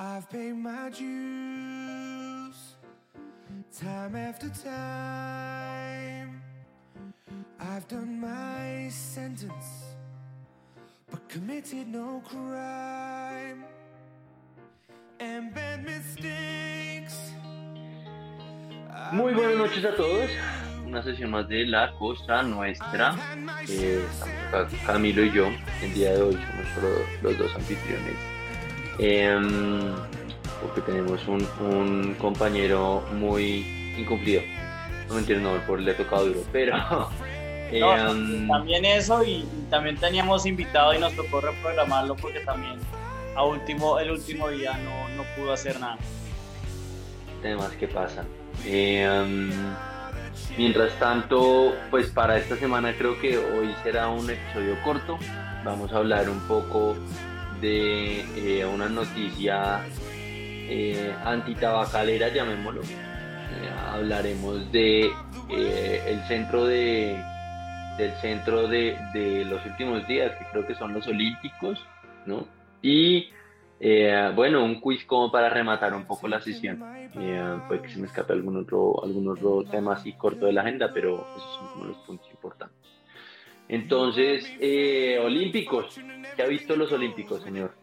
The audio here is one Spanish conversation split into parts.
I've paid my dues time after time. I've done my sentence, but committed no crime. And bad mistakes. Muy buenas noches a todos. Una sesión más de La Costa Nuestra. Eh, Camilo y yo. El día de hoy somos solo los dos anfitriones. Em, porque tenemos un, un compañero muy incumplido. No me entiendo, no, por le ha tocado duro, pero. No, em, también eso y, y también teníamos invitado y nos tocó reprogramarlo porque también a último, el último día no, no pudo hacer nada. temas que pasan. Em, mientras tanto, pues para esta semana creo que hoy será un episodio corto. Vamos a hablar un poco de eh, una noticia eh, antitabacalera, llamémoslo. Eh, hablaremos de eh, el centro de del centro de, de los últimos días, que creo que son los olímpicos, ¿no? Y bueno, un quiz como para rematar un poco la sesión. Puede que se me escape algún otro, algún otro tema así corto de la agenda, pero esos son como los puntos importantes. Entonces, eh, Olímpicos. ¿Qué ha visto los Olímpicos, señor?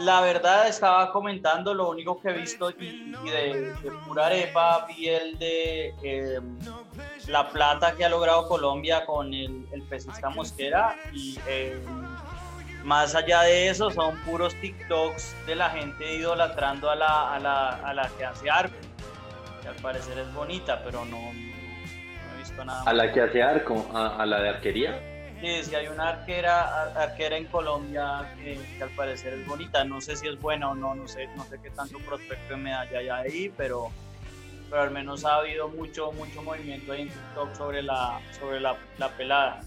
La verdad estaba comentando, lo único que he visto y, y de, de pura arepa vi el de eh, la plata que ha logrado Colombia con el, el pesista Mosquera y eh, más allá de eso son puros TikToks de la gente idolatrando a la, a la, a la que hace arco, que al parecer es bonita, pero no, visto nada. A la que hace arco, a, a la de arquería. Sí, sí, hay una arquera, ar- arquera en Colombia que, que al parecer es bonita. No sé si es buena o no, no sé, no sé qué tanto prospecto de medalla hay ahí, pero, pero al menos ha habido mucho, mucho movimiento ahí en TikTok sobre la, sobre la, la pelada.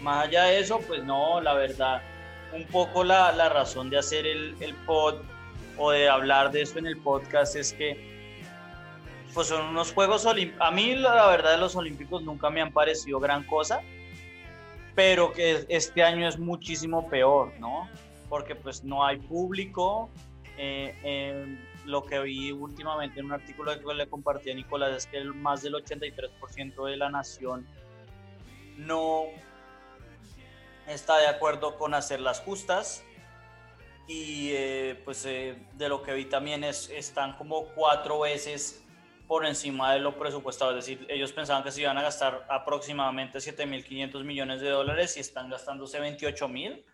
Más allá de eso, pues no, la verdad, un poco la, la razón de hacer el, el pod o de hablar de esto en el podcast es que pues son unos Juegos Olímpicos. A mí la verdad los Olímpicos nunca me han parecido gran cosa pero que este año es muchísimo peor, ¿no? Porque pues no hay público. eh, eh, lo que vi últimamente en un artículo que le compartí a Nicolás es que más del 83% de la nación no está de acuerdo con hacer las justas y eh, pues eh, de lo que vi también es, están como cuatro veces por encima de lo presupuestado, es decir, ellos pensaban que se iban a gastar aproximadamente 7.500 millones de dólares y están gastándose 28.000.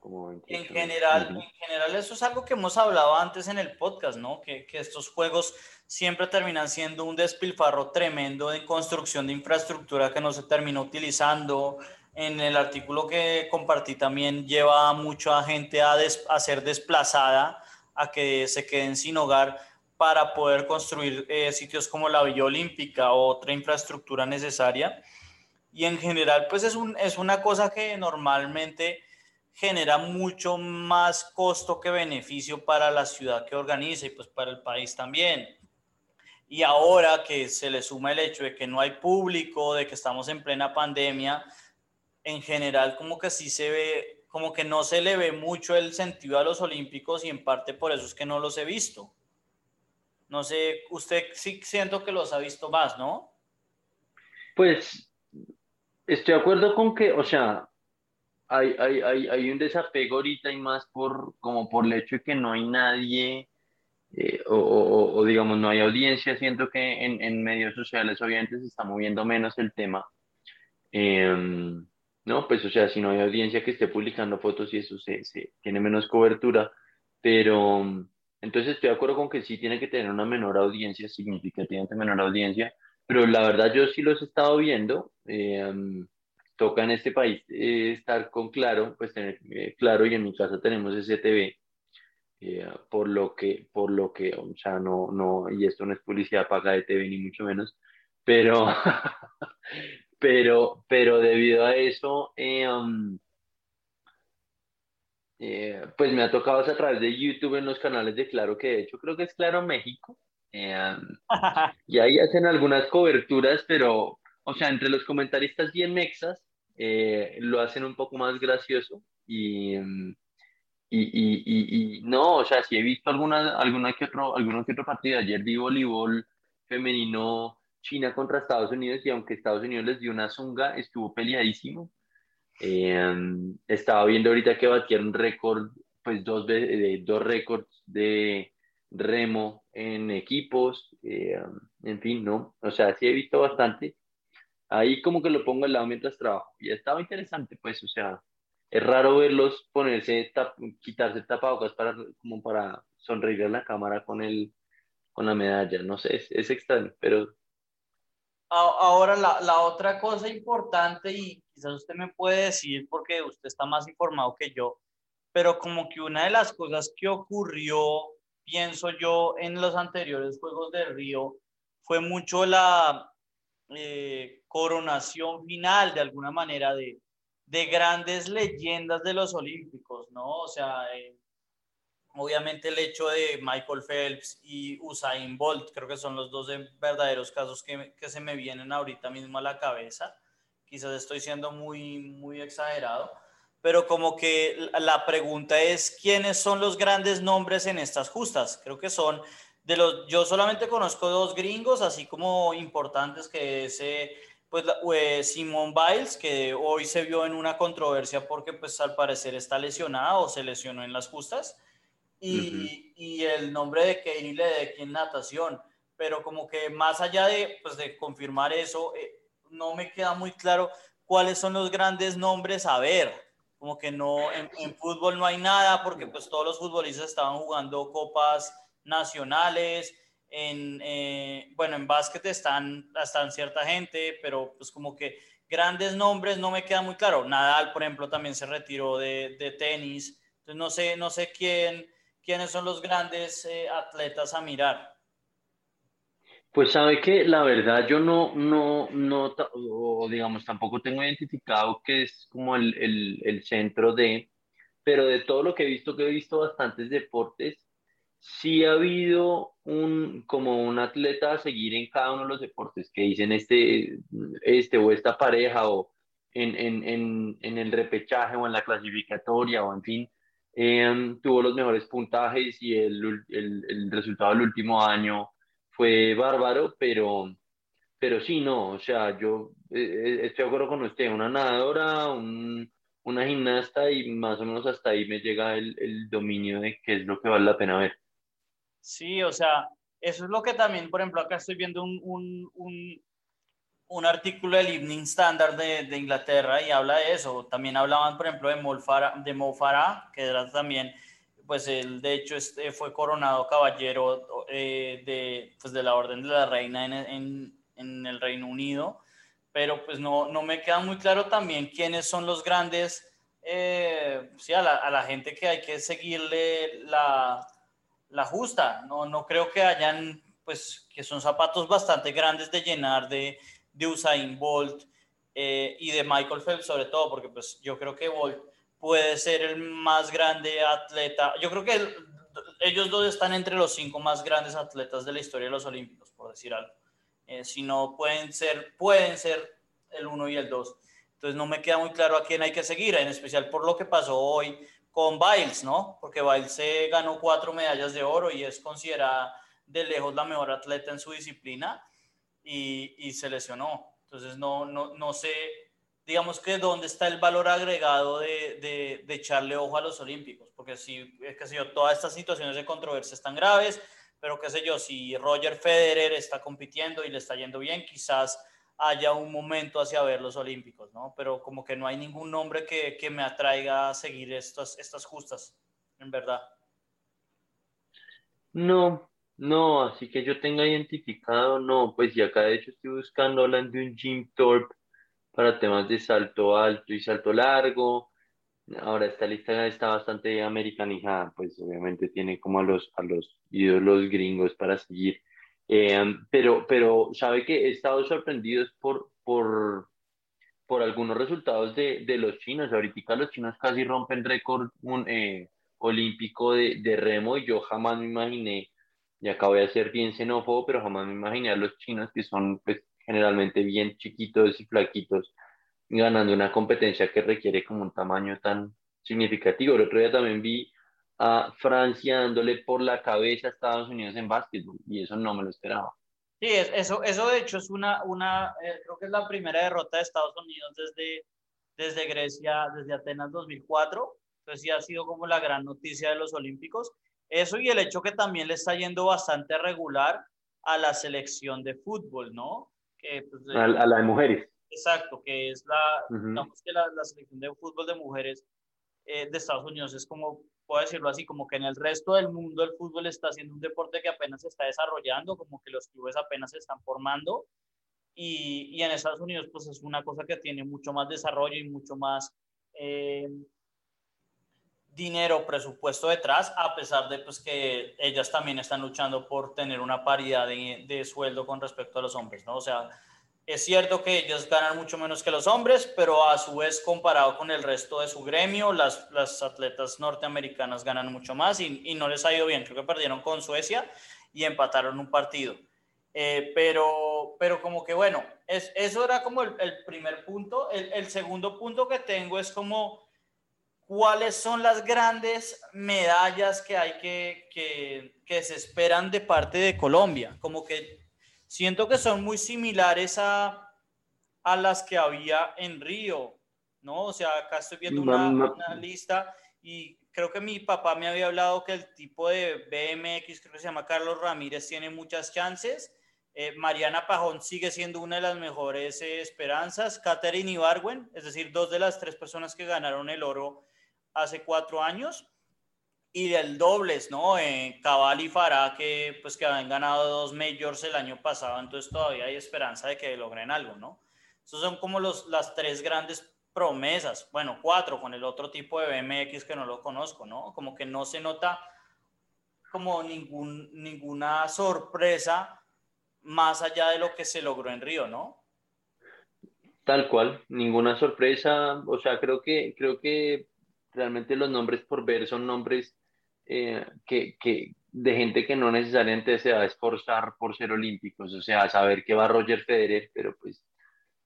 Como En 28. general, en general eso es algo que hemos hablado antes en el podcast, ¿no? Que, que estos juegos siempre terminan siendo un despilfarro tremendo de construcción de infraestructura que no se termina utilizando. En el artículo que compartí también lleva a gente a, des- a ser desplazada, a que se queden sin hogar para poder construir eh, sitios como la Villa Olímpica o otra infraestructura necesaria. Y en general, pues es, un, es una cosa que normalmente genera mucho más costo que beneficio para la ciudad que organiza y pues para el país también. Y ahora que se le suma el hecho de que no hay público, de que estamos en plena pandemia, en general como que sí se ve, como que no se le ve mucho el sentido a los olímpicos y en parte por eso es que no los he visto. No sé, usted sí siento que los ha visto más, ¿no? Pues estoy de acuerdo con que, o sea, hay, hay, hay, hay un desapego ahorita y más por, como por el hecho de que no hay nadie, eh, o, digamos, no hay audiencia. Siento que en, medios sociales obviamente se está moviendo menos el tema. Em, no, pues, o sea, si no hay audiencia que esté publicando fotos y eso se, tiene menos cobertura, pero entonces estoy de acuerdo con que sí tiene que tener una menor audiencia, significativamente menor audiencia, pero la verdad yo sí los he estado viendo. eh, toca en este país eh, estar con claro, pues tener eh, claro, y en mi casa tenemos STV, eh, por lo que, por lo que, o sea, no, no, y esto no es publicidad paga de TV ni mucho menos, pero, pero, pero debido a eso, um, eh, pues me ha tocado a través de YouTube en los canales de Claro, que de hecho creo que es Claro México, eh, y ahí hacen algunas coberturas, pero, o sea, entre los comentaristas bien mexas, eh, lo hacen un poco más gracioso y, mm, y, y, y, no, o sea, sí he visto alguna, alguna que otro, alguno que otro partido. Ayer vi voleibol femenino China contra Estados Unidos y aunque Estados Unidos les dio una zunga, estuvo peleadísimo. Eh, estaba viendo ahorita que batieron récord, pues dos, de, dos récords de remo en equipos, eh, en fin, ¿no? O sea, sí he visto bastante. Ahí como que lo pongo al lado mientras trabajo. Y estaba interesante, pues, o sea, es raro verlos ponerse, quitarse tapabocas para, como para sonreír a la cámara con, el, con la medalla. No sé, es, es extraño, pero... Ahora, la, la, otra cosa importante, y quizás usted me puede decir porque usted está más informado que yo, pero como que una de las cosas que ocurrió, pienso yo, en los anteriores Juegos de Río, fue mucho la eh, coronación final, de alguna manera, de, de grandes leyendas de los Olímpicos, ¿no? O sea, eh, obviamente el hecho de Michael Phelps y Usain Bolt, creo que son los dos verdaderos casos que, que, se me vienen ahorita mismo a la cabeza. Quizás estoy siendo muy, muy exagerado, pero como que la pregunta es, ¿quiénes son los grandes nombres en estas justas? Creo que son de los, yo solamente conozco dos gringos, así como importantes que ese pues, pues Simone Biles, que hoy se vio en una controversia porque pues al parecer está lesionada o se lesionó en las justas, y, y el nombre de Katie Ledecky en natación, pero como que más allá de, pues, de confirmar eso, eh, no me queda muy claro cuáles son los grandes nombres a ver, como que no, en, en fútbol no hay nada porque pues todos los futbolistas estaban jugando copas nacionales, en, eh, bueno, en básquet están, están cierta gente, pero pues como que grandes nombres no me queda muy claro. Nadal, por ejemplo, también se retiró de, de tenis. Entonces no sé, no sé quién, quiénes son los grandes eh, atletas a mirar. Pues sabe que la verdad yo no, no, no, o digamos, tampoco tengo identificado que es como el, el, el centro de, pero de todo lo que he visto, que he visto bastantes deportes, sí ha habido un, como un atleta a seguir en cada uno de los deportes que dicen este, este o esta pareja o en, en, en, en el repechaje o en la clasificatoria o en fin, em, tuvo los mejores puntajes y el, el, el, resultado del último año fue bárbaro, pero, pero sí, no, o sea, yo eh, eh, estoy de acuerdo con usted, una nadadora, un, una gimnasta y más o menos hasta ahí me llega el, el dominio de qué es lo que vale la pena ver. Sí, o sea, eso es lo que también, por ejemplo, acá estoy viendo un, un, un, un artículo del Evening Standard de, Inglaterra y habla de eso. También hablaban, por ejemplo, de, de Mo Farah, que era también, pues él de hecho este, fue coronado caballero eh, de, pues, de la Orden de la Reina en, en, en, el Reino Unido, pero pues no, no me queda muy claro también quiénes son los grandes, eh, sí, a la, a la gente que hay que seguirle la la justa. No, no creo que hayan, pues, que son zapatos bastante grandes de llenar de, de Usain Bolt eh, y de Michael Phelps sobre todo, porque pues yo creo que Bolt puede ser el más grande atleta. Yo creo que ellos dos están entre los cinco más grandes atletas de la historia de los Olímpicos, por decir algo. Eh, si no, pueden ser, pueden ser el uno y el dos. Entonces no me queda muy claro a quién hay que seguir, en especial por lo que pasó hoy con Biles, ¿no? Porque Biles se ganó cuatro medallas de oro y es considerada de lejos la mejor atleta en su disciplina y, y se lesionó. Entonces no, no, no sé, digamos que dónde está el valor agregado de, de, de echarle ojo a los olímpicos, porque si, qué sé yo, todas estas situaciones de controversia están graves, pero qué sé yo, si Roger Federer está compitiendo y le está yendo bien, quizás haya un momento hacia ver los Olímpicos, ¿no? Pero como que no hay ningún nombre que, que me atraiga a seguir estas, estas justas, en verdad. No, no, así que yo tenga identificado, no, pues y acá de hecho estoy buscando, hablando de un Jim Thorpe para temas de salto alto y salto largo. Ahora esta lista está bastante americanizada, pues obviamente tiene como a los, a los ídolos gringos para seguir. Eh, pero, pero sabe que he estado sorprendido por, por, por algunos resultados de, de, los chinos. Ahorita los chinos casi rompen récord eh, olímpico de, de, remo y yo jamás me imaginé, y acabo de ser bien xenófobo, pero jamás me imaginé a los chinos que son pues, generalmente bien chiquitos y flaquitos ganando una competencia que requiere como un tamaño tan significativo. El otro día también vi a Francia dándole por la cabeza a Estados Unidos en básquetbol y eso no me lo esperaba. Sí, eso, eso de hecho es una, una eh, creo que es la primera derrota de Estados Unidos desde, desde Grecia, desde Atenas 2004. Entonces sí ha sido como la gran noticia de los Olímpicos. Eso y el hecho que también le está yendo bastante regular a la selección de fútbol, ¿no? Que, pues, a, la de mujeres. Exacto, que es la, digamos que la, la, selección de fútbol de mujeres eh, de Estados Unidos es como puedo decirlo así, como que en el resto del mundo el fútbol está siendo un deporte que apenas se está desarrollando, como que los clubes apenas se están formando. Y, y en Estados Unidos, pues es una cosa que tiene mucho más desarrollo y mucho más eh, dinero, presupuesto detrás, a pesar de pues, que ellas también están luchando por tener una paridad de, de sueldo con respecto a los hombres, ¿no? O sea, es cierto que ellos ganan mucho menos que los hombres, pero a su vez comparado con el resto de su gremio, las, las atletas norteamericanas ganan mucho más y, y, no les ha ido bien. Creo que perdieron con Suecia y empataron un partido. Eh, pero, pero como que bueno, es, eso era como el, el primer punto. El, el, segundo punto que tengo es como cuáles son las grandes medallas que hay que, que, que se esperan de parte de Colombia. Como que siento que son muy similares a, a las que había en Río, ¿no? O sea, acá estoy viendo una, una, lista y creo que mi papá me había hablado que el tipo de BMX, creo que se llama Carlos Ramírez, tiene muchas chances. Eh, Mariana Pajón sigue siendo una de las mejores eh, esperanzas. Katherine Ibarwen, es decir, dos de las tres personas que ganaron el oro hace cuatro años y del dobles, ¿no? Eh, Cabal y Farah, que pues que habían ganado dos majors el año pasado, entonces todavía hay esperanza de que logren algo, ¿no? Esos son como los, las tres grandes promesas, bueno, cuatro con el otro tipo de BMX que no lo conozco, ¿no? Como que no se nota como ningún, ninguna sorpresa más allá de lo que se logró en Río, ¿no? Tal cual, ninguna sorpresa, o sea, creo que, creo que realmente los nombres por ver son nombres eh, que, que, de gente que no necesariamente se va a esforzar por ser olímpicos, o sea, saber que va Roger Federer, pero pues,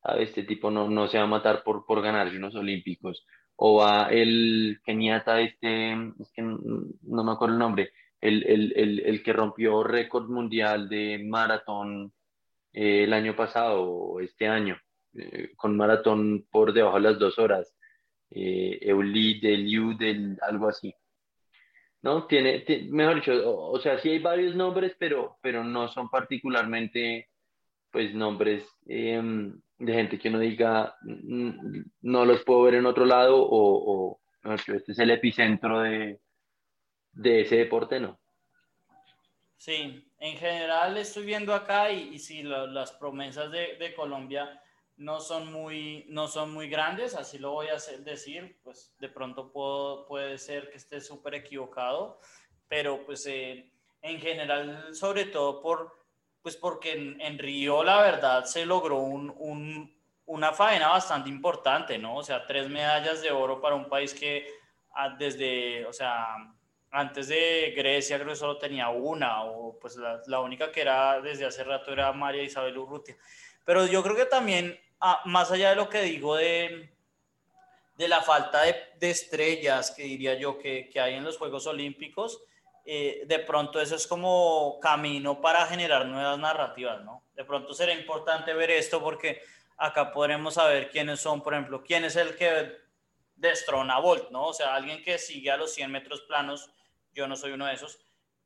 a este tipo no, no se va a matar por, por ganarse unos olímpicos, o va el keniata este, es que no, me acuerdo el nombre, el, el, el, el que rompió récord mundial de maratón eh, el año pasado o este año, eh, con maratón por debajo de las dos horas, eh, Eulid, Eliud, del, algo así. ¿no? Tiene, mejor dicho, o, sea, sí hay varios nombres, pero, pero no son particularmente, pues, nombres em, de gente que uno diga, no los puedo ver en otro lado, o, o este es el epicentro de, de ese deporte, ¿no? Sí, en general estoy viendo acá y, y sí, las promesas de Colombia no son muy, no son muy grandes, así lo voy a decir, pues de pronto puedo, puede ser que esté súper equivocado, pero pues eh, en general, sobre todo por, pues porque en, en Río la verdad se logró un, un, una faena bastante importante, ¿no? O sea, tres medallas de oro para un país que ah, desde, o sea, antes de Grecia creo que solo tenía una, o pues la, la única que era desde hace rato era María Isabel Urrutia. Pero yo creo que también Ah, más allá de lo que digo de, de la falta de, de, estrellas que diría yo que, que hay en los Juegos Olímpicos, eh, de pronto eso es como camino para generar nuevas narrativas, ¿no? De pronto será importante ver esto porque acá podremos saber quiénes son, por ejemplo, quién es el que destrona a Bolt, ¿no? O sea, alguien que sigue a los 100 metros planos, yo no soy uno de esos,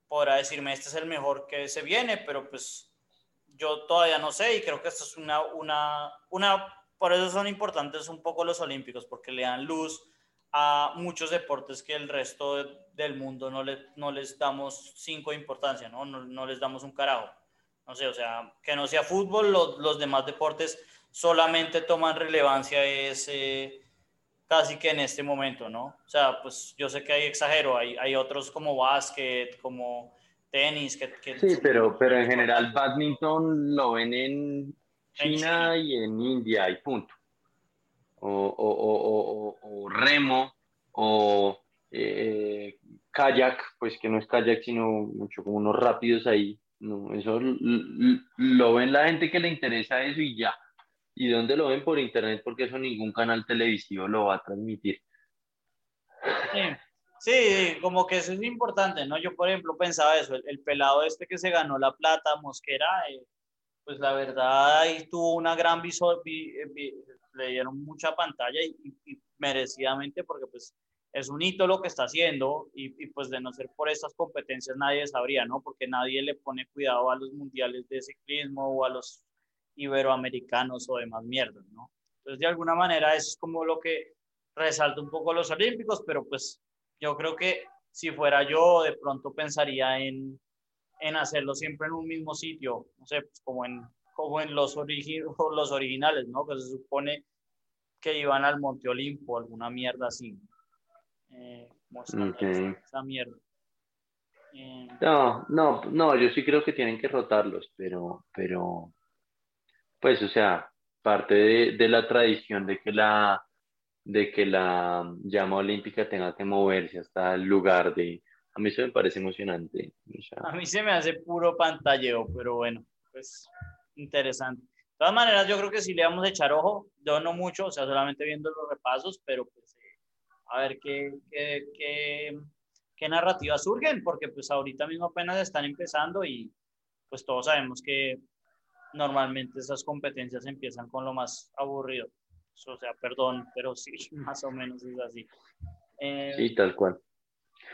podrá decirme, este es el mejor que se viene, pero pues yo todavía no sé y creo que esto es una, una, una, por eso son importantes un poco los olímpicos, porque le dan luz a muchos deportes que el resto del mundo no, le, no les damos cinco importancia, ¿no? ¿no? No, les damos un carajo. No sé, o sea, que no sea fútbol, los, los demás deportes solamente toman relevancia ese casi que en este momento, ¿no? O sea, pues yo sé que hay exagero, hay, hay otros como básquet, como tenis. Que, que sí, pero, pero en general badminton lo ven en China y en India y punto. O, o, o, o remo o eh, kayak, pues que no es kayak, sino mucho como unos rápidos ahí. No, eso lo ven la gente que le interesa eso y ya. ¿Y dónde lo ven? Por internet, porque eso ningún canal televisivo lo va a transmitir. Sí, Sí, como que eso es importante, ¿no? Yo, por ejemplo, pensaba eso, el, pelado este que se ganó la plata, Mosquera, eh, pues la verdad ahí tuvo una gran visor, eh, le dieron mucha pantalla y, merecidamente porque pues es un hito lo que está haciendo y, pues de no ser por estas competencias nadie sabría, ¿no? Porque nadie le pone cuidado a los mundiales de ciclismo o a los iberoamericanos o demás mierdas, ¿no? Entonces de alguna manera eso es como lo que resalta un poco los olímpicos, pero pues yo creo que si fuera yo, de pronto pensaría en, en hacerlo siempre en un mismo sitio, no sé, pues como en, como en los, los originales, ¿no? Que se supone que iban al Monte Olimpo, alguna mierda así. Eh, esa, mierda. Eh, no, no, no, yo sí creo que tienen que rotarlos, pero, pero, pues, o sea, parte de, de la tradición de que la, de que la llama olímpica tenga que moverse hasta el lugar de... A mí eso me parece emocionante. A mí se me hace puro pantalleo, pero bueno, pues interesante. De todas maneras, yo creo que sí le vamos a echar ojo, yo no mucho, o sea, solamente viendo los repasos, pero pues eh, a ver qué, qué, qué, qué narrativas surgen, porque pues ahorita mismo apenas están empezando y pues todos sabemos que normalmente esas competencias empiezan con lo más aburrido o sea, perdón, pero sí, más o menos es así. Eh, sí, tal cual.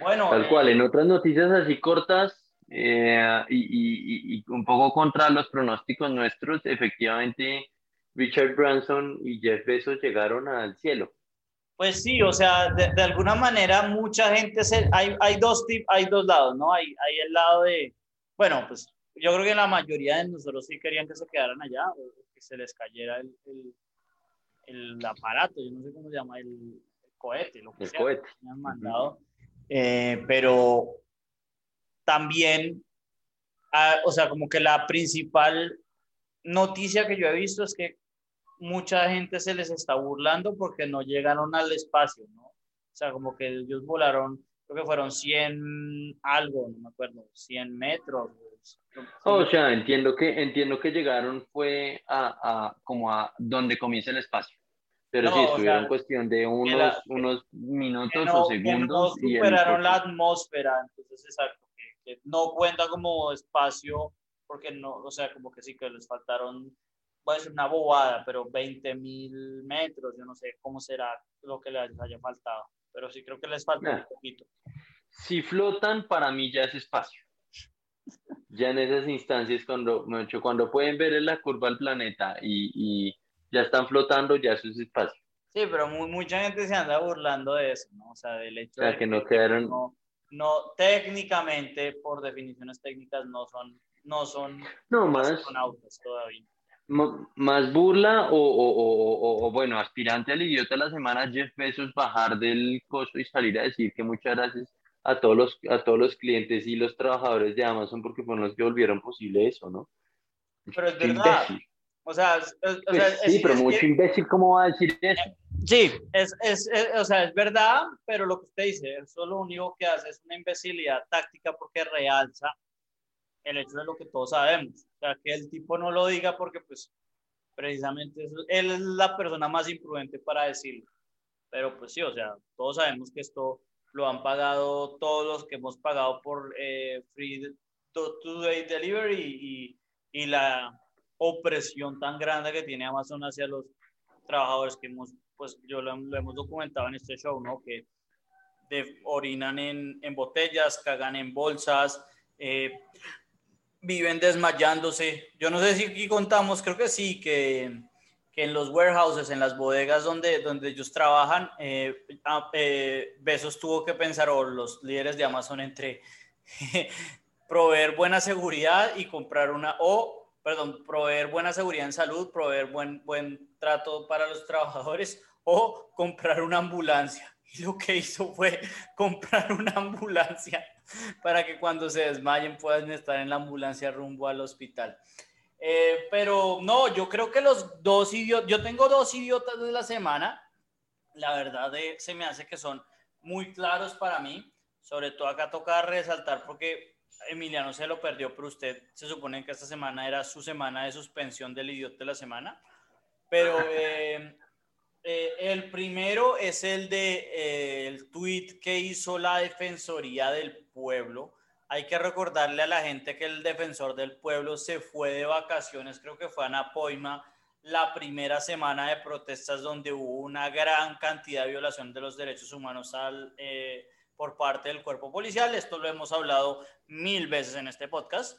Bueno, tal cual. En eh, otras noticias así cortas eh, y, y, y, un poco contra los pronósticos nuestros, efectivamente, Richard Branson y Jeff Bezos llegaron al cielo. Pues sí, o sea, de, de alguna manera mucha gente se, hay, hay dos tip, hay dos lados, ¿no? Hay, hay el lado de, bueno, pues yo creo que la mayoría de nosotros sí querían que se quedaran allá o que se les cayera el, el el aparato, yo no sé cómo se llama, el, cohete, lo que sea, cohete. me han mandado. Eh, pero también, ah, o sea, como que la principal noticia que yo he visto es que mucha gente se les está burlando porque no llegaron al espacio, ¿no? O sea, como que ellos volaron, creo que fueron 100 algo, no me acuerdo, 100 metros. O sea, entiendo que, entiendo que llegaron fue a, a, como a donde comienza el espacio. Pero sí, estuvieron en cuestión de unos, unos minutos o segundos. no superaron la atmósfera, entonces exacto, que, no cuenta como espacio, porque no, o sea, como que sí que les faltaron, puede ser una bobada, pero 20 mil metros, yo no sé cómo será lo que les haya faltado, pero sí creo que les falta un poquito. Si flotan, para mí ya es espacio. Ya en esas instancias, cuando, cuando pueden ver en la curva del planeta y, y ya están flotando, ya eso es espacio. Sí, pero mucha gente se anda burlando de eso, ¿no? O sea, del hecho de que, no quedaron... No, técnicamente, por definiciones técnicas, no son, no son no, más, todavía. Más burla o, o, o, o, bueno, aspirante al idiota de la semana, Jeff Bezos, bajar del costo y salir a decir que muchas gracias a todos los, a todos los clientes y los trabajadores de Amazon porque fueron los que volvieron posible eso, ¿no? Pero es verdad, o sea, pues sí, pero mucho imbécil, ¿cómo va a decir eso? Sí, es, es, o sea, es verdad, pero lo que usted dice, eso lo único que hace es una imbecilidad táctica porque realza el hecho de lo que todos sabemos. O sea, que el tipo no lo diga porque, pues, precisamente él es la persona más imprudente para decirlo. Pero, pues sí, o sea, todos sabemos que esto lo han pagado todos los que hemos pagado por eh, Free Today Delivery y, y la opresión tan grande que tiene Amazon hacia los trabajadores que hemos, pues yo lo, hemos documentado en este show, ¿no? Que orinan en, en, botellas, cagan en bolsas, eh, viven desmayándose. Yo no sé si aquí contamos, creo que sí, que en los warehouses, en las bodegas donde, donde ellos trabajan, eh, ah, eh, Besos tuvo que pensar, o los líderes de Amazon, entre proveer buena seguridad y comprar una, o perdón, proveer buena seguridad en salud, proveer buen, buen trato para los trabajadores o comprar una ambulancia. Y lo que hizo fue comprar una ambulancia para que cuando se desmayen puedan estar en la ambulancia rumbo al hospital. Eh, pero no, yo creo que los dos idiotas, yo tengo dos idiotas de la semana, la verdad de, se me hace que son muy claros para mí, sobre todo acá toca resaltar porque Emiliano se lo perdió, pero usted se supone que esta semana era su semana de suspensión del idiota de la semana. Pero eh, Eh, el primero es el de eh, el tweet que hizo la Defensoría del Pueblo. Hay que recordarle a la gente que el defensor del pueblo se fue de vacaciones, creo que fue a Napoima, la primera semana de protestas donde hubo una gran cantidad de violación de los derechos humanos al, eh, por parte del cuerpo policial. Esto lo hemos hablado mil veces en este podcast.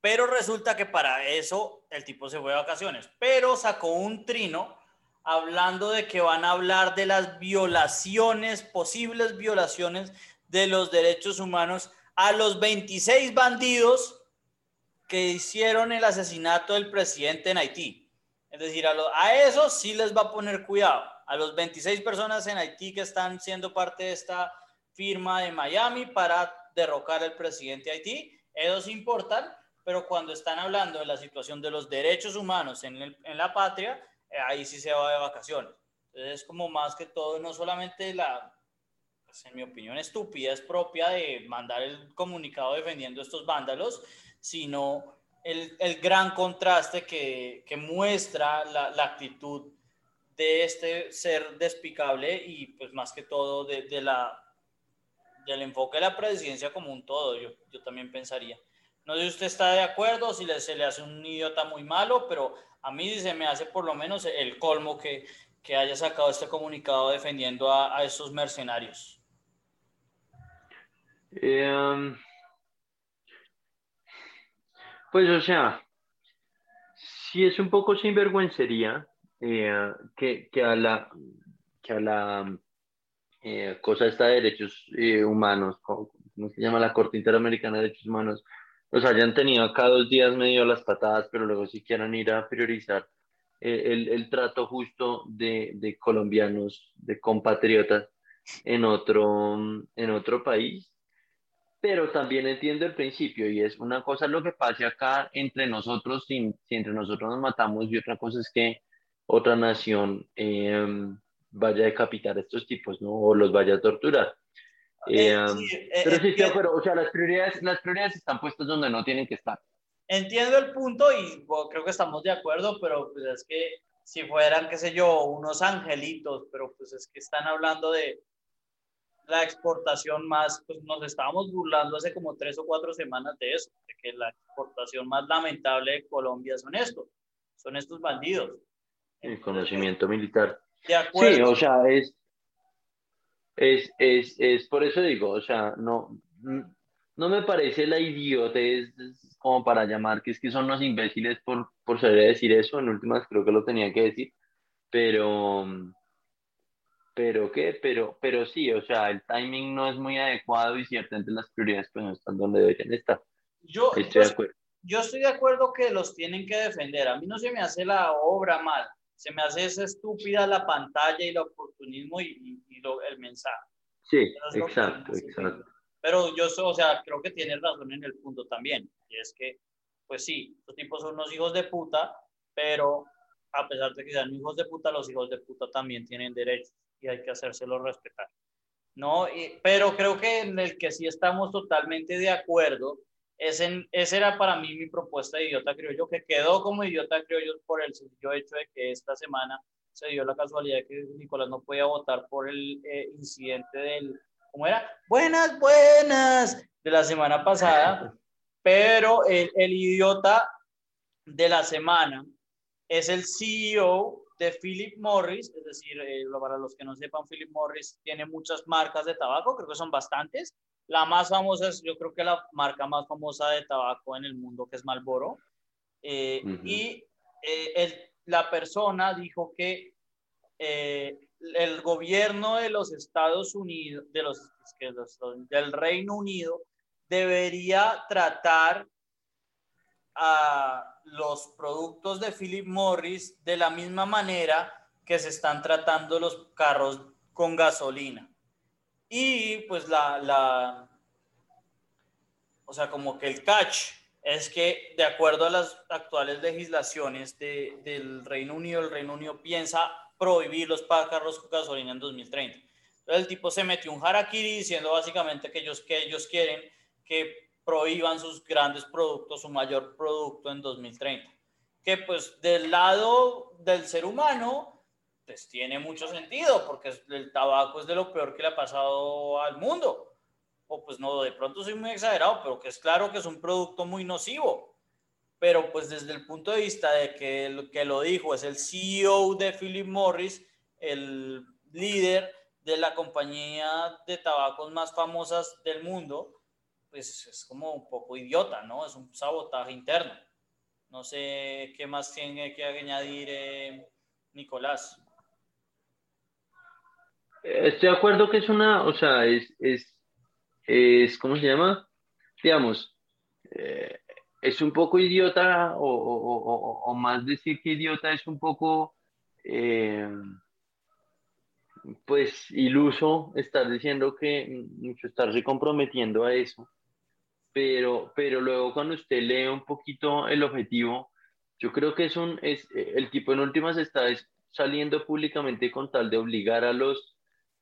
Pero resulta que para eso el tipo se fue de vacaciones, pero sacó un trino hablando de que van a hablar de las violaciones, posibles violaciones de los derechos humanos a los 26 bandidos que hicieron el asesinato del presidente en Haití. Es decir, a, esos sí les va a poner cuidado. A los 26 personas en Haití que están siendo parte de esta firma de Miami para derrocar al presidente de Haití, esos importan, pero cuando están hablando de la situación de los derechos humanos en, en la patria, eh, ahí sí se va de vacaciones. Entonces es como más que todo, no solamente la, pues, en mi opinión, estupidez propia de mandar el comunicado defendiendo estos vándalos, sino el, el gran contraste que, que muestra la, la, actitud de este ser despicable y pues más que todo de, de la, del enfoque de la presidencia como un todo, yo, yo también pensaría. No sé si usted está de acuerdo, si le, se le hace un idiota muy malo, pero a mí se me hace por lo menos el colmo que, que haya sacado este comunicado defendiendo a, a esos mercenarios. Eh, pues, o sea, sí es un poco sinvergüencería eh, que, que, a la, que a la eh, cosa esta de derechos eh, humanos, ¿cómo se llama la Corte Interamericana de Derechos Humanos? Los hayan tenido acá dos días medio las patadas, pero luego si quieran ir a priorizar el, el, trato justo de, de, colombianos, de compatriotas en otro, en otro país. Pero también entiendo el principio y es una cosa lo que pase acá entre nosotros, si, si entre nosotros nos matamos y otra cosa es que otra nación eh, vaya a decapitar a estos tipos, ¿no? O los vaya a torturar. Eh, sí, eh, pero sí, estoy o sea, las prioridades, las prioridades están puestas donde no tienen que estar. Entiendo el punto y bueno, creo que estamos de acuerdo, pero pues es que si fueran, qué sé yo, unos angelitos, pero pues es que están hablando de la exportación más, pues nos estábamos burlando hace como tres o cuatro semanas de eso, de que la exportación más lamentable de Colombia son estos, son estos bandidos. El conocimiento militar. De acuerdo. Sí, o sea, es, es, es, es por eso digo, o sea, no, no me parece la idiotez como para llamar que es que son unos imbéciles por, por saber decir eso, en últimas creo que lo tenía que decir, pero, pero qué, pero, pero sí, o sea, el timing no es muy adecuado y ciertamente las prioridades pues no están donde deberían estar. Yo estoy de acuerdo. Yo estoy de acuerdo que los tienen que defender, a mí no se me hace la obra mal, se me hace esa estúpida la pantalla y el oportunismo y, y, y lo, el mensaje. Sí, exacto, exacto. Pero yo, o sea, creo que tiene razón en el punto también, y es que, pues sí, los tipos son unos hijos de puta, pero a pesar de que sean hijos de puta, los hijos de puta también tienen derechos y hay que hacérselos respetar. ¿no? Y, pero creo que en el que sí estamos totalmente de acuerdo es en, esa era para mí mi propuesta de idiota criollo, que quedó como idiota criollo por el sencillo hecho de que esta semana se dio la casualidad que Nicolás no podía votar por el eh, incidente del, ¿cómo era? Buenas, buenas, de la semana pasada, pero el, el idiota de la semana es el CEO de Philip Morris, es decir, eh, para los que no sepan, Philip Morris tiene muchas marcas de tabaco, creo que son bastantes. La más famosa es, yo creo que la marca más famosa de tabaco en el mundo, que es Marlboro. Eh, uh -huh. Y eh, el, la persona dijo que eh, el gobierno de los Estados Unidos, de los, que los, del Reino Unido, debería tratar a los productos de Philip Morris de la misma manera que se están tratando los carros con gasolina. Y pues la, la o sea, como que el catch es que de acuerdo a las actuales legislaciones de, del Reino Unido, el Reino Unido piensa prohibir los carros con gasolina en 2030. Entonces el tipo se metió un harakiri diciendo básicamente que ellos, que ellos quieren que prohíban sus grandes productos, su mayor producto en 2030. Que pues del lado del ser humano, pues tiene mucho sentido, porque el tabaco es de lo peor que le ha pasado al mundo. O pues no, de pronto soy muy exagerado, pero que es claro que es un producto muy nocivo. Pero pues desde el punto de vista de que el que lo dijo es el CEO de Philip Morris, el líder de la compañía de tabacos más famosas del mundo, pues es como un poco idiota, ¿no? Es un sabotaje interno. No sé qué más tiene que añadir eh, Nicolás. Estoy de acuerdo que es una, o sea, es, es, es ¿cómo se llama? Digamos, eh, es un poco idiota o, o, o, más decir que idiota es un poco, eh, pues, iluso estar diciendo que estarse comprometiendo a eso pero, pero luego cuando usted lee un poquito el objetivo, yo creo que es un, es, el tipo en últimas está saliendo públicamente con tal de obligar a los,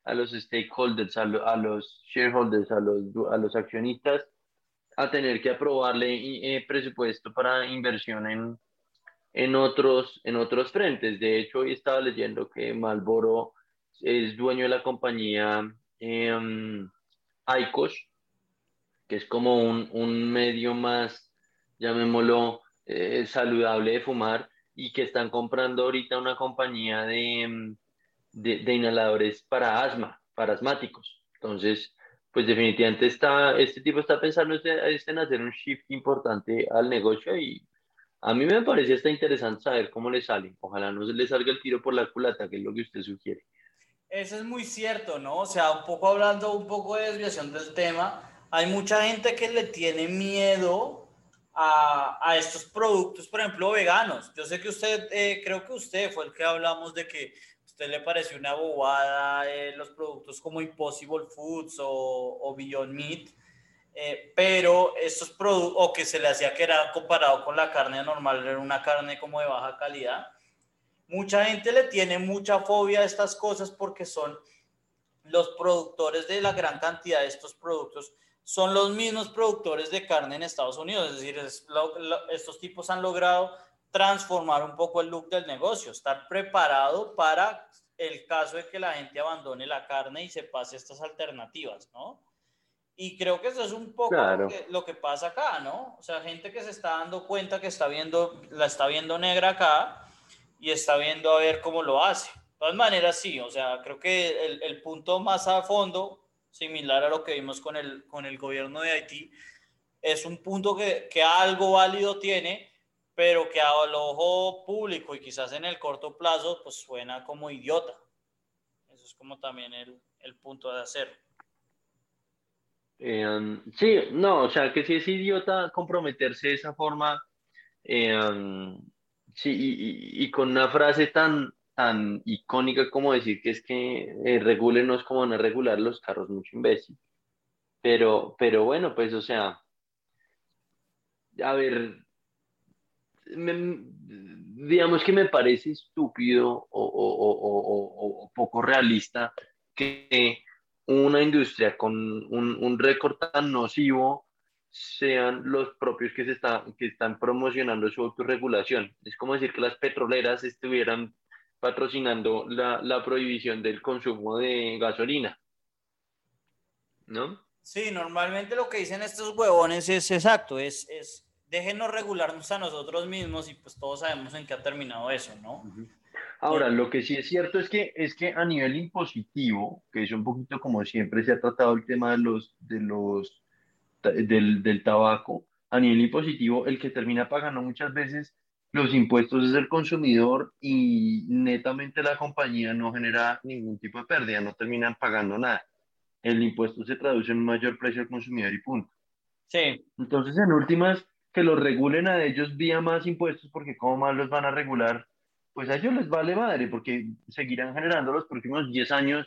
a los stakeholders, a, a los shareholders, a los, a los accionistas a tener que aprobarle eh, presupuesto para inversión en, en, otros, en otros frentes. De hecho, hoy estaba leyendo que Malboro es dueño de la compañía eh, ICOS, que es como un, un medio más, llamémoslo, eh, saludable de fumar y que están comprando ahorita una compañía de, mm, de, de, inhaladores para asma, para asmáticos. Entonces, pues definitivamente está, este tipo está pensando este, en hacer un shift importante al negocio y a mí me parece está interesante saber cómo le sale. Ojalá no se le salga el tiro por la culata, que es lo que usted sugiere. Eso es muy cierto, ¿no? O sea, un poco hablando un poco de desviación del tema, hay mucha gente que le tiene miedo a, a estos productos, por ejemplo, veganos. Yo sé que usted, eh, creo que usted fue el que hablamos de que a usted le pareció una bobada eh, los productos como Impossible Foods o, o Beyond Meat, eh, pero estos productos, o que se le hacía que era comparado con la carne normal, era una carne como de baja calidad. Mucha gente le tiene mucha fobia a estas cosas porque son los productores de la gran cantidad de estos productos son los mismos productores de carne en Estados Unidos. Es decir, estos tipos han logrado transformar un poco el look del negocio, estar preparado para el caso de que la gente abandone la carne y se pase a estas alternativas, ¿no? Y creo que eso es un poco lo, que, pasa acá, ¿no? O sea, gente que se está dando cuenta que está viendo, la está viendo negra acá y está viendo a ver cómo lo hace. De todas maneras, sí, o sea, creo que el, el punto más a fondo similar a lo que vimos con el, con el gobierno de Haití, es un punto que, que algo válido tiene, pero que al ojo público y quizás en el corto plazo, pues suena como idiota. Eso es como también el, el punto de hacer. Eh, sí, no, o sea, que si es idiota comprometerse de esa forma, eh, sí, y, y, con una frase tan, tan icónica como decir que es que eh, regulen no es como no regular los carros, mucho imbécil. Pero, pero bueno, pues, o sea, a ver, digamos que me parece estúpido o, poco realista que una industria con un, un récord tan nocivo sean los propios que, se está, que están promocionando su autorregulación. Es como decir que las petroleras estuvieran patrocinando la, la prohibición del consumo de gasolina. ¿No? Sí, normalmente lo que dicen estos huevones es exacto, es, es déjenos regularnos a nosotros mismos y pues todos sabemos en qué ha terminado eso, ¿no? Ahora, lo que sí es cierto es que, es que a nivel impositivo, que es un poquito como siempre se ha tratado el tema de los, de los, del, del tabaco, a nivel impositivo, el que termina pagando muchas veces los impuestos es el consumidor y netamente la compañía no genera ningún tipo de pérdida, no terminan pagando nada. El impuesto se traduce en un mayor precio al consumidor y punto. Sí. Entonces, en últimas, que los regulen a ellos vía más impuestos, porque cómo más los van a regular, pues a ellos les vale madre, porque seguirán generando los próximos 10 años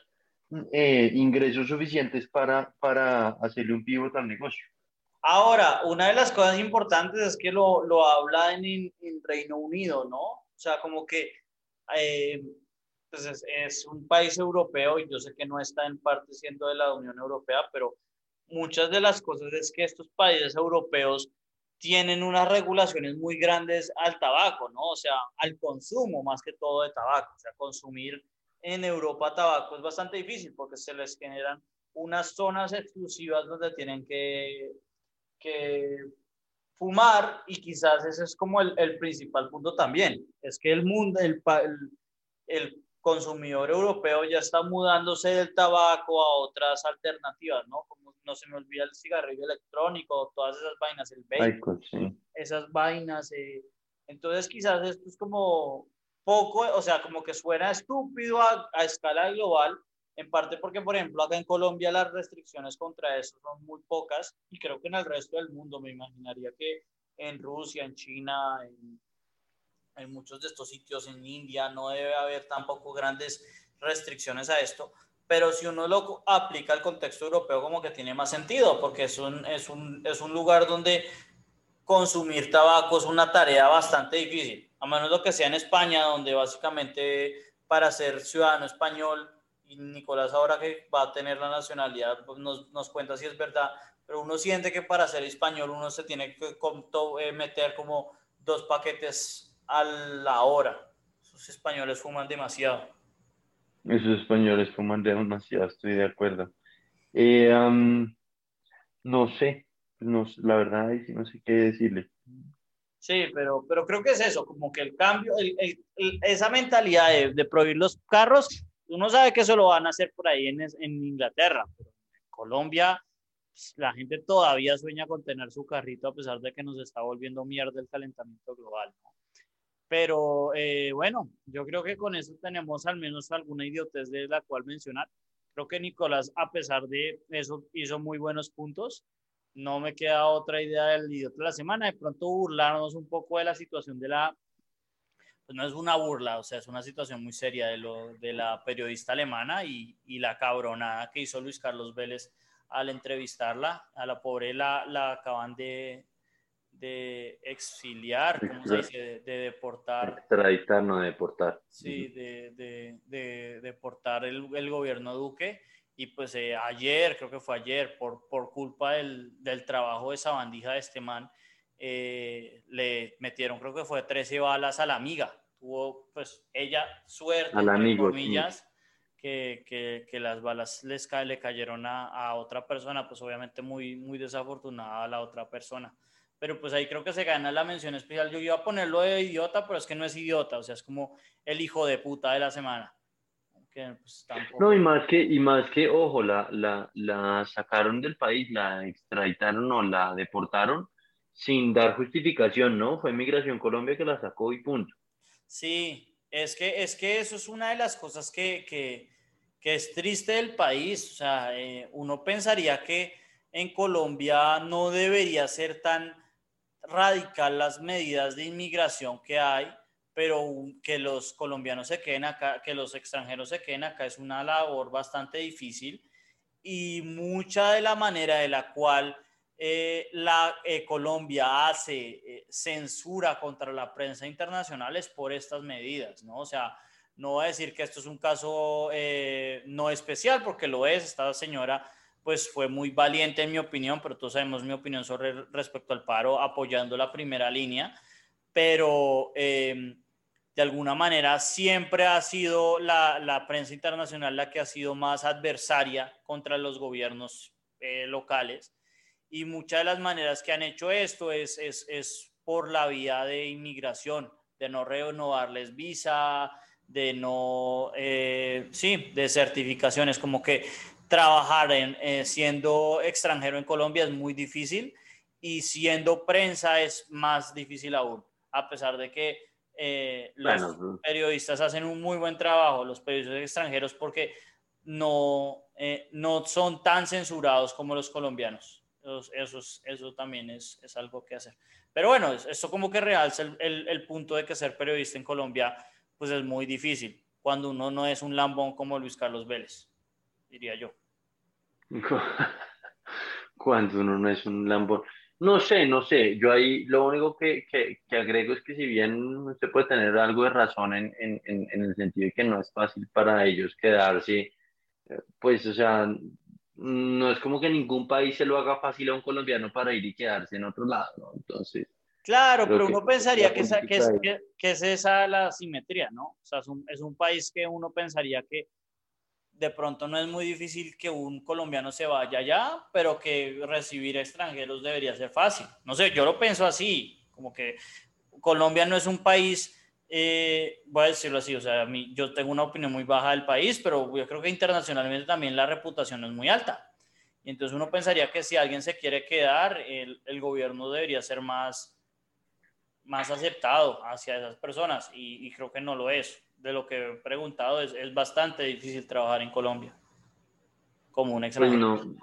eh, ingresos suficientes para, para hacerle un pivot al negocio. Ahora, una de las cosas importantes es que lo, lo habla en, en, Reino Unido, ¿no? O sea, como que eh, pues es, es, un país europeo y yo sé que no está en parte siendo de la Unión Europea, pero muchas de las cosas es que estos países europeos tienen unas regulaciones muy grandes al tabaco, ¿no? O sea, al consumo más que todo de tabaco. O sea, consumir en Europa tabaco es bastante difícil porque se les generan unas zonas exclusivas donde tienen que, que fumar y quizás ese es como el, el principal punto también. Es que el mundo, el, el, el consumidor europeo ya está mudándose del tabaco a otras alternativas, ¿no? Como no se me olvida el cigarrillo electrónico, todas esas vainas, el vape, esas vainas. Eh, entonces quizás esto es como poco, o sea, como que suena estúpido a, a, escala global, en parte porque, por ejemplo, acá en Colombia las restricciones contra eso son muy pocas y creo que en el resto del mundo me imaginaría que en Rusia, en China, en en muchos de estos sitios, en India, no debe haber tampoco grandes restricciones a esto, pero si uno lo aplica al contexto europeo como que tiene más sentido, porque es un, es un, es un lugar donde consumir tabaco es una tarea bastante difícil, a menos lo que sea en España, donde básicamente para ser ciudadano español, y Nicolás ahora que va a tener la nacionalidad, pues nos, nos cuenta si es verdad, pero uno siente que para ser español uno se tiene que eh, meter como dos paquetes a la hora. Esos españoles fuman demasiado. Esos españoles fuman demasiado, estoy de acuerdo. Eh, no sé, no, la verdad no sé qué decirle. Sí, pero, pero creo que es eso, como que el cambio, esa mentalidad de, de, prohibir los carros, uno sabe que eso lo van a hacer por ahí en, Inglaterra, pero en Colombia pues, la gente todavía sueña con tener su carrito a pesar de que nos está volviendo mierda el calentamiento global. Pero eh, bueno, yo creo que con eso tenemos al menos alguna idiotez de la cual mencionar. Creo que Nicolás, a pesar de eso, hizo muy buenos puntos. No me queda otra idea del idiota de la semana. De pronto burlarnos un poco de la situación de la... Pues no es una burla, o sea, es una situación muy seria de, lo, de la periodista alemana y, y la cabronada que hizo Luis Carlos Vélez al entrevistarla. A la pobre la, la acaban de, de exiliar, ¿cómo se dice? De, deportar. Extraditar, no deportar. Sí, de, de, de deportar el, el, gobierno Duque. Y pues eh, ayer, creo que fue ayer, por, por culpa del, del, trabajo de esa bandija de este man, eh, le metieron, creo que fue 13 balas a la amiga. Tuvo, pues, ella suerte, Al amigo, comillas, que, que, que, las balas les ca le cayeron a, a, otra persona, pues obviamente muy, muy desafortunada a la otra persona pero pues ahí creo que se gana la mención especial. Yo iba a ponerlo de idiota, pero es que no es idiota, o sea, es como el hijo de puta de la semana. Que, pues, tampoco... No, y más que, y más que, ojo, la, la, la sacaron del país, la extraditaron o la deportaron sin dar justificación, ¿no? Fue Migración Colombia que la sacó y punto. Sí, es que, es que eso es una de las cosas que, que, es triste del país. O sea, eh, uno pensaría que en Colombia no debería ser tan radical las medidas de inmigración que hay, pero que los colombianos se queden acá, que los extranjeros se queden acá es una labor bastante difícil y mucha de la manera de la cual eh, la eh, Colombia hace eh, censura contra la prensa internacional es por estas medidas, ¿no? O sea, no voy a decir que esto es un caso no especial, porque lo es, esta señora pues fue muy valiente en mi opinión, pero todos sabemos mi opinión sobre respecto al paro, apoyando la primera línea, pero de alguna manera siempre ha sido la, prensa internacional la que ha sido más adversaria contra los gobiernos locales y muchas de las maneras que han hecho esto es, es, es por la vía de inmigración, de no renovarles visa, de no, eh, sí, de certificaciones, como que trabajar en, eh, siendo extranjero en Colombia es muy difícil y siendo prensa es más difícil aún, a pesar de que eh, los bueno, periodistas hacen un muy buen trabajo, los periodistas extranjeros, porque no, eh, no son tan censurados como los colombianos. Eso, eso, también es, es, algo que hacer. Pero bueno, esto como que realza el, el, el punto de que ser periodista en Colombia pues es muy difícil cuando uno no es un lambón como Luis Carlos Vélez, diría yo. Cuando uno no es un lambón. No sé, no sé. Yo ahí lo único que, que, que, agrego es que si bien usted puede tener algo de razón en, en, en, el sentido de que no es fácil para ellos quedarse, eh, pues, o sea, no es como que ningún país se lo haga fácil a un colombiano para ir y quedarse en otro lado, ¿no? Entonces. Claro, pero uno pensaría que, esa, que, es, que, es, esa la simetría, ¿no? O sea, es un, es un país que uno pensaría que de pronto no es muy difícil que un colombiano se vaya allá, pero que recibir extranjeros debería ser fácil. No sé, yo lo pienso así, como que Colombia no es un país, eh, voy a decirlo así, o sea, a mí, yo tengo una opinión muy baja del país, pero yo creo que internacionalmente también la reputación es muy alta. Y entonces uno pensaría que si alguien se quiere quedar, el, el gobierno debería ser más, más aceptado hacia esas personas y, y creo que no lo es de lo que he preguntado, es, es bastante difícil trabajar en Colombia como un pues extranjero. no,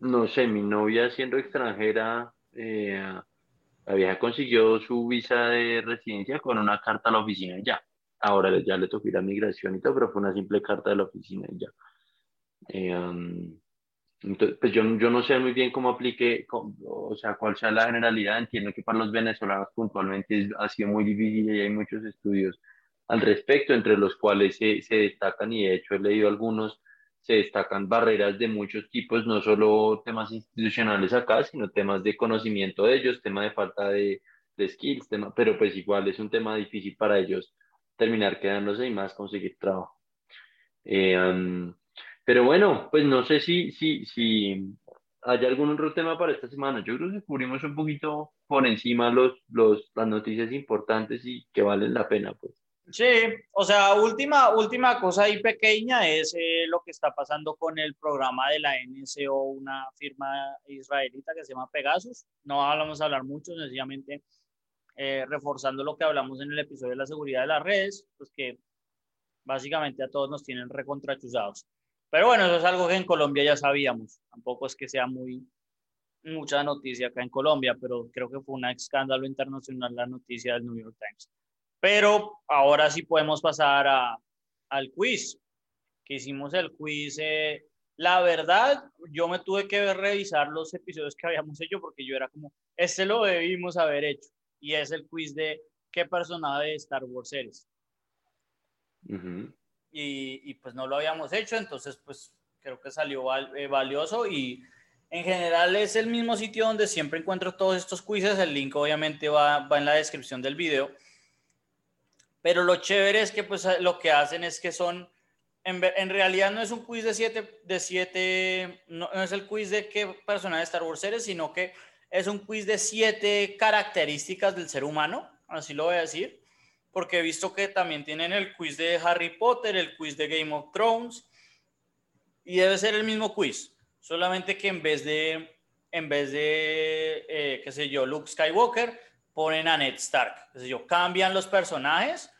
no sé, mi novia siendo extranjera, eh, la vieja consiguió su visa de residencia con una carta a la oficina y ya. Ahora ya le tocó ir a migración y todo, pero fue una simple carta de la oficina y ya. Eh, um, entonces, pues yo, yo, no sé muy bien cómo aplique, o sea, cuál sea la generalidad. Entiendo que para los venezolanos puntualmente ha sido muy difícil y hay muchos estudios al respecto, entre los cuales se, se, destacan, y de hecho he leído algunos, se destacan barreras de muchos tipos, no solo temas institucionales acá, sino temas de conocimiento de ellos, tema de falta de, de skills, tema, pero pues igual es un tema difícil para ellos terminar quedándose y más conseguir trabajo. Eh, pero bueno, pues no sé si, si, si hay algún otro tema para esta semana. Yo creo que cubrimos un poquito por encima los, los, las noticias importantes y que valen la pena, pues. Sí, o sea, última, última cosa ahí pequeña es eh, lo que está pasando con el programa de la NSO, una firma israelita que se llama Pegasus. No vamos a hablar mucho, sencillamente eh, reforzando lo que hablamos en el episodio de la seguridad de las redes, pues que básicamente a todos nos tienen recontrachuzados. Pero bueno, eso es algo que en Colombia ya sabíamos. Tampoco es que sea muy mucha noticia acá en Colombia, pero creo que fue un escándalo internacional la noticia del New York Times. Pero ahora sí podemos pasar a, al quiz, que hicimos el quiz. Eh, la verdad, yo me tuve que revisar los episodios que habíamos hecho porque yo era como, este lo debimos haber hecho. Y es el quiz de qué personaje de Star Wars eres. y, y, pues no lo habíamos hecho, entonces pues creo que salió eh, valioso y en general es el mismo sitio donde siempre encuentro todos estos quizzes. El link obviamente va, va en la descripción del video. Pero lo chévere es que pues lo que hacen es que son, en, en realidad no es un quiz de siete, de siete no, es el quiz de qué personaje de Star Wars eres, sino que es un quiz de siete características del ser humano, así lo voy a decir, porque he visto que también tienen el quiz de Harry Potter, el quiz de Game of Thrones, y debe ser el mismo quiz, solamente que en vez de, en vez de, eh, qué sé yo, Luke Skywalker, ponen a Ned Stark, yo, cambian los personajes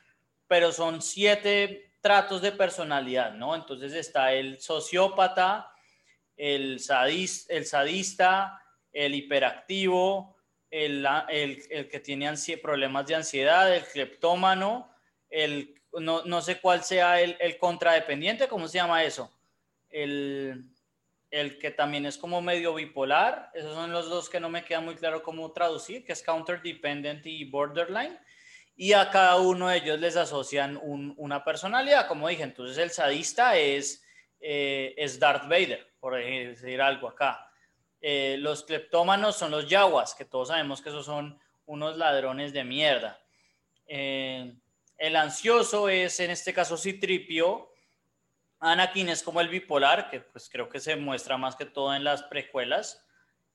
pero son siete tratos de personalidad, ¿no? Entonces está el sociópata, el, el sadista, el hiperactivo, el, el, que tiene problemas de ansiedad, el cleptómano, el, no, no sé cuál sea el, contradependiente, ¿cómo se llama eso? El, el que también es como medio bipolar, esos son los dos que no me queda muy claro cómo traducir, que es counter-dependent y borderline y a cada uno de ellos les asocian una personalidad, como dije, entonces el sadista es, eh, es Darth Vader, por decir algo acá. Eh, los cleptómanos son los yaguas, que todos sabemos que esos son unos ladrones de mierda. Eh, el ansioso es en este caso Citripio. Anakin es como el bipolar, que pues creo que se muestra más que todo en las precuelas.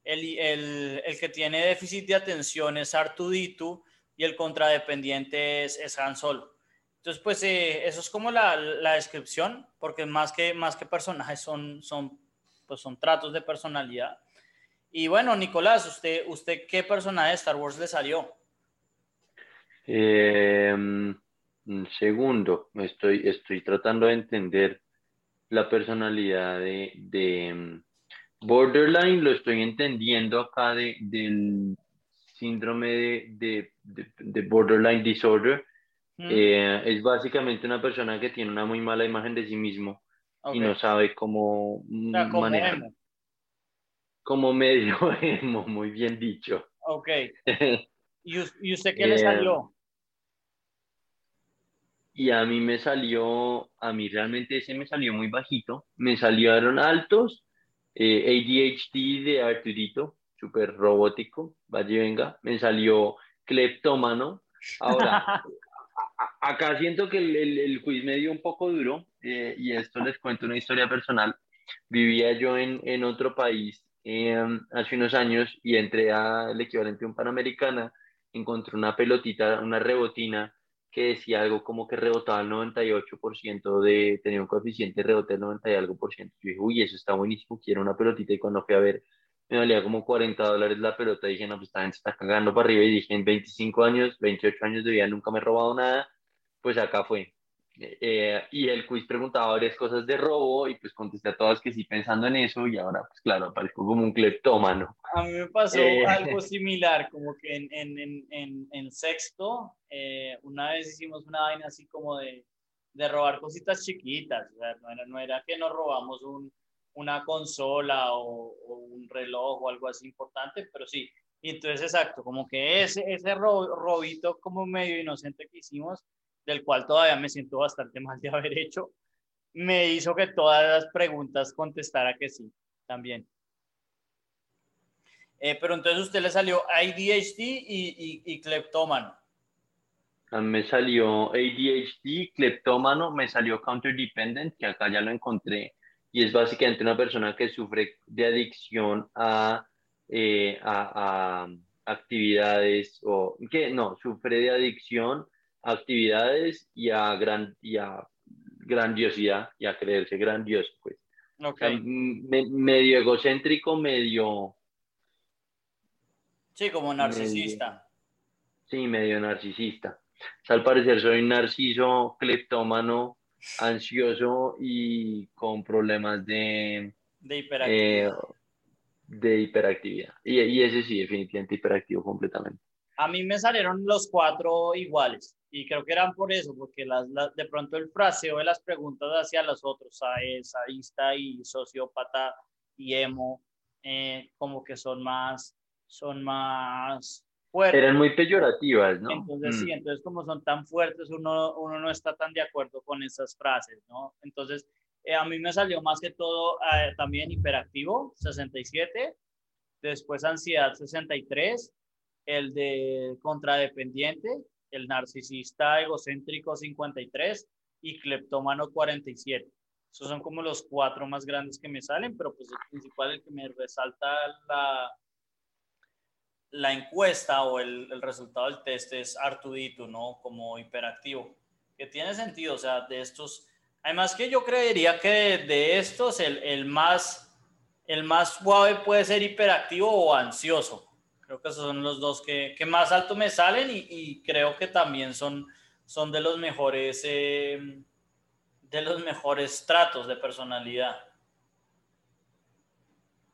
El, el, el que tiene déficit de atención es Artuditu y el contradependiente es, es Han Solo. Entonces, pues eh, eso es como la, descripción, porque más que, más que personajes son, son, pues son tratos de personalidad. Y bueno, Nicolás, ¿usted, usted qué personaje de Star Wars le salió? Eh, segundo, estoy, estoy tratando de entender la personalidad de, de mm, Borderline, lo estoy entendiendo acá de, del síndrome de, de, borderline disorder. Mm. Eh, es básicamente una persona que tiene una muy mala imagen de sí mismo y no sabe cómo manejar. Como medio emo, muy bien dicho. Ok. ¿Y, usted qué le eh, salió? Y a mí me salió, a mí realmente ese me salió muy bajito. Me salieron altos eh, ADHD de Arturito, súper robótico, vaya y venga. Me salió cleptómano. Ahora, acá siento que el, el, quiz me dio un poco duro eh, y esto les cuento una historia personal. Vivía yo en, en otro país em, hace unos años y entré al equivalente a un Panamericana, encontré una pelotita, una rebotina que decía algo como que rebotaba el 98% de, tenía un coeficiente de rebote del 90 y algo por ciento. Yo dije, uy, eso está buenísimo, quiero una pelotita. Y cuando fui a ver, me valía como 40 dólares la pelota. Dije, no, pues esta gente está cagando para arriba. Y dije, en 25 años, 28 años de vida, nunca me he robado nada. Pues acá fue. Eh, y el quiz preguntaba varias cosas de robo y pues contesté a todas que sí pensando en eso y ahora pues claro, aparezco como un cleptómano. A mí me pasó eh, algo similar, como que en, en, en, en sexto, eh, una vez hicimos una vaina así como de, de robar cositas chiquitas, no, era, no, era, que nos robamos un, una consola o, o, un reloj o algo así importante, pero sí. Y entonces, exacto, como que ese, ese robito como medio inocente que hicimos, del cual todavía me siento bastante mal de haber hecho, me hizo que todas las preguntas contestara que sí, también. Eh, pero entonces usted le salió ADHD y, y, y cleptómano. Me salió ADHD, cleptómano, me salió counter dependent, que acá ya lo encontré, y es básicamente una persona que sufre de adicción a, eh, a, a actividades, o que no, sufre de adicción actividades y a, gran, y a grandiosidad y a creerse grandioso, pues. medio egocéntrico, medio... Sí, como narcisista. sí, medio narcisista. al parecer soy narciso, cleptómano, ansioso y con problemas de... De hiperactividad. Eh, de hiperactividad. Y, y ese sí, definitivamente hiperactivo completamente. A mí me salieron los cuatro iguales y creo que eran por eso, porque las, de pronto el fraseo de las preguntas hacia los otros, a sadista y sociópata y emo, eh, como que son más, son más fuertes. Eran muy peyorativas, ¿no? Entonces, sí, mm. entonces como son tan fuertes, uno, uno no está tan de acuerdo con esas frases, ¿no? Entonces, eh, a mí me salió más que todo eh, también hiperactivo, 67, después ansiedad, 63, el de contradependiente, el narcisista egocéntrico 53 y cleptómano 47. Esos son como los cuatro más grandes que me salen, pero pues el principal, el que me resalta la, la encuesta o el, el resultado del test es Artudito, ¿no? Como hiperactivo, que tiene sentido, o sea, de estos, además que yo creería que de, estos el, el, más, el más suave puede ser hiperactivo o ansioso Creo que esos son los dos que, que más alto me salen y, y, creo que también son, son de los mejores eh, de los mejores tratos de personalidad.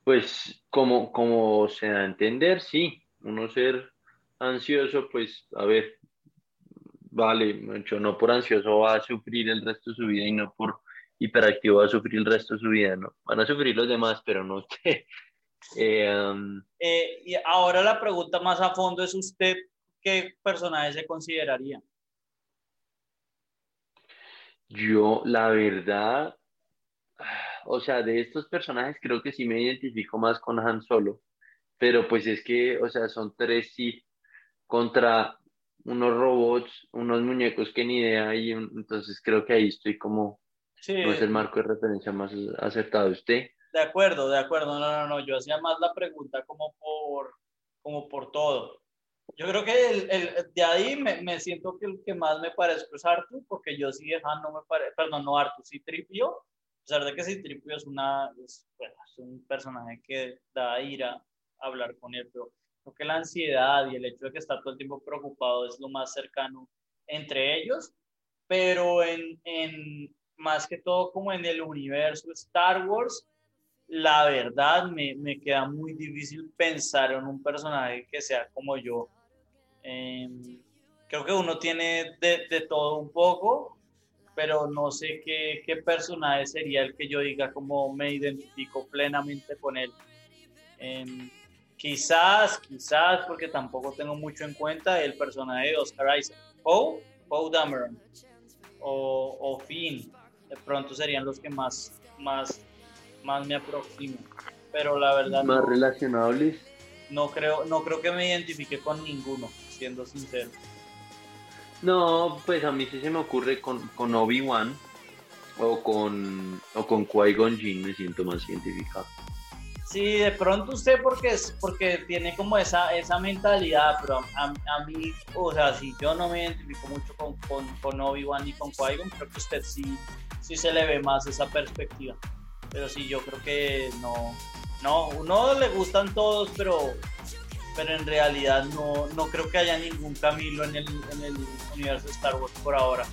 Pues como, como se da a entender, sí, uno ser ansioso, pues a ver, vale, mucho, no por ansioso va a sufrir el resto de su vida y no por hiperactivo va a sufrir el resto de su vida, no. Van a sufrir los demás, pero no usted. Eh, um, eh, y ahora la pregunta más a fondo es usted, ¿qué personaje se consideraría? Yo, la verdad, o sea, de estos personajes creo que sí me identifico más con Han Solo, pero pues es que, o sea, son tres sí contra unos robots, unos muñecos que ni idea, y entonces creo que ahí estoy como, no es el marco de referencia más acertado. ¿Usted? De acuerdo, de acuerdo. No, no, no. Yo hacía más la pregunta como por, como por todo. Yo creo que el, el, de ahí me, me, siento que el que más me parezco es Arthur, porque yo sí, Han no me parece, perdón, no Arthur, sí Tripio, a pesar de que sí Tripio es, una, es, bueno, es un personaje que da ira hablar con él, pero creo que la ansiedad y el hecho de que está todo el tiempo preocupado es lo más cercano entre ellos, pero en, en más que todo como en el universo Star Wars, la verdad me, me, queda muy difícil pensar en un personaje que sea como yo. Eh, creo que uno tiene de, de, todo un poco, pero no sé qué, qué, personaje sería el que yo diga como me identifico plenamente con él. Eh, quizás, quizás, porque tampoco tengo mucho en cuenta el personaje de Oscar Isaac. O Poe Dameron o, o Finn, de pronto serían los que más, más más me aproximo. Pero la verdad. Más relacionables. No creo, no creo que me identifique con ninguno, siendo sincero. No, pues a mí sí se me ocurre con, con Obi-Wan o con, o con Qui-Gon Jinn me siento más identificado. Sí, de pronto usted porque es porque tiene como esa, esa mentalidad, pero a, a mí, o sea, si yo no me identifico mucho con, con, con Obi-Wan y con Qui-Gon, creo que usted sí, sí se le ve más esa perspectiva. Pero sí, yo creo que no, no, uno le gustan todos, pero, pero en realidad no, no creo que haya ningún Camilo en el, en el universo de Star Wars por ahora.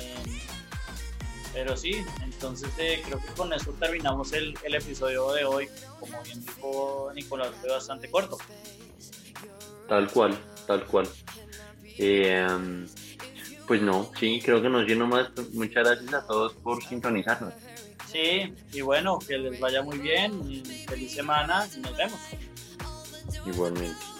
Eh, pero sí, entonces eh, creo que con eso terminamos el, el, episodio de hoy. Como bien dijo Nicolás, fue bastante corto. Tal cual, tal cual. Eh, pues no, sí, creo que nos lleno más. Muchas gracias a todos por sintonizarnos. Sí, y bueno, que les vaya muy bien, feliz semana y nos vemos. Igualmente.